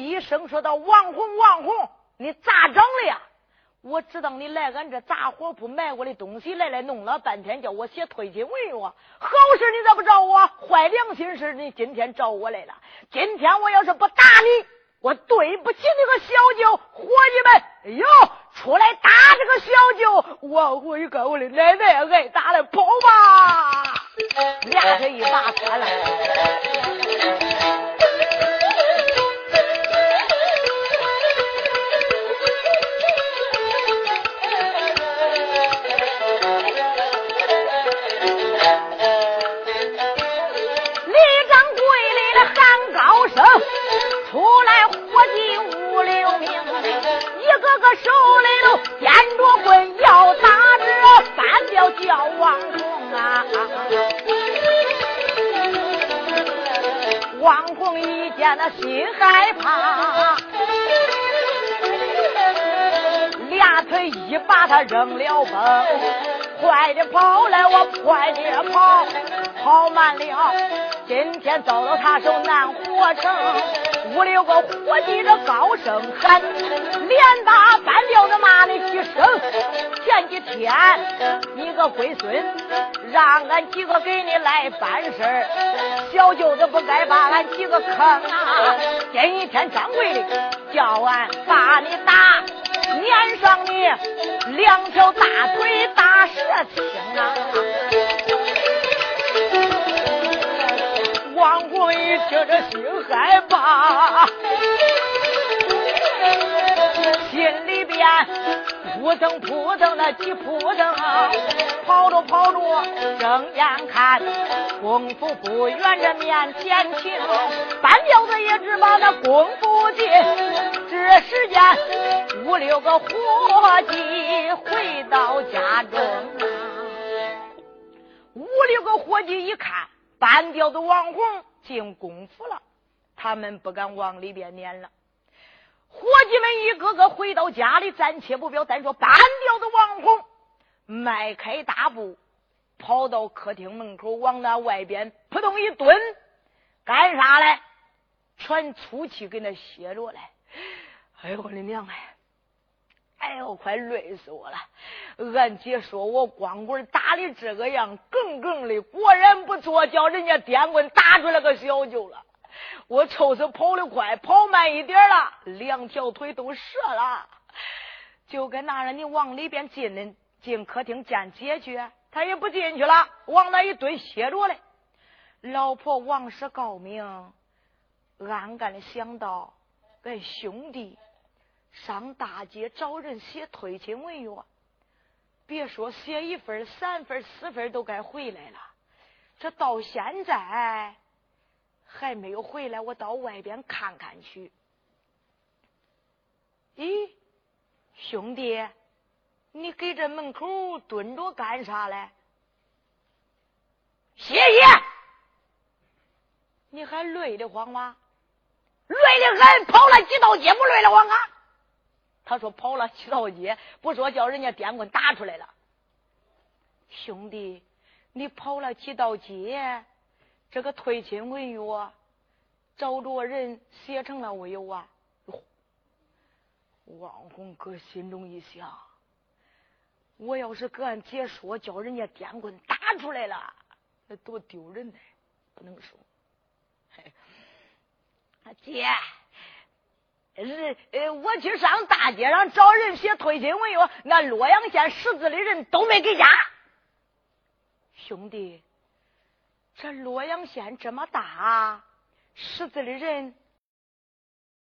一声说道：“王红，王红，你咋整的呀？我知道你来俺这杂货铺买我的东西来了，弄了半天叫我写推荐文约，好事你咋不找我？坏良心事你今天找我来了。今天我要是不打你，我对不起那个小舅伙计们。哎呦，出来打这个小舅，我我一跟我的奶奶挨打了，张红一见那心害怕，俩腿一把他扔了风，快点跑来，我快点跑，跑慢了，今天遭到他手难活成。五六个伙计这高声喊，连打半吊子骂的几声。前几天你个龟孙，让俺几个给你来办事儿，小舅子不该把俺几个坑啊！今一天掌柜的叫俺把你打，撵上你两条大腿打蛇青啊！听这心害怕，心里边扑腾扑腾的急扑腾，跑着跑着睁眼看，功夫不远这面前停，半吊子也只把那功夫进。这时间五六个伙计回到家中，五六个伙计一看。半吊子王红进功夫了，他们不敢往里边撵了。伙计们一个个回到家里，暂且不表。单说半吊子王红迈开大步，跑到客厅门口，往那外边扑通一蹲，干啥嘞？喘粗气，给那歇着嘞。哎呦我的娘哎！哎呦，快累死我了！俺姐说我光棍打的这个样，耿耿的，果然不错，叫人家电棍打出来个小舅了。我瞅瞅跑得快，跑慢一点了，两条腿都折了。就跟那让你往里边进呢，进客厅见姐去，他也不进去了，往那一蹲歇着嘞。老婆王氏告明，暗暗的想到，哎，兄弟。上大街找人写推亲文约，别说写一份、三份、四份都该回来了。这到现在还没有回来，我到外边看看去。咦，兄弟，你给这门口蹲着干啥嘞？谢谢。你还累得慌吗？累得很，跑了几道街不累得慌啊？他说跑了七道街，不说叫人家电棍打出来了。兄弟，你跑了几道街，这个退亲文约找着人写成了没有啊？王红哥心中一想，我要是跟俺姐说，叫人家电棍打出来了，那多丢人呢！不能说。嘿，姐。日呃，我去上大街上找人写推亲文约，那洛阳县识字的人都没给家。兄弟，这洛阳县这么大，识字的人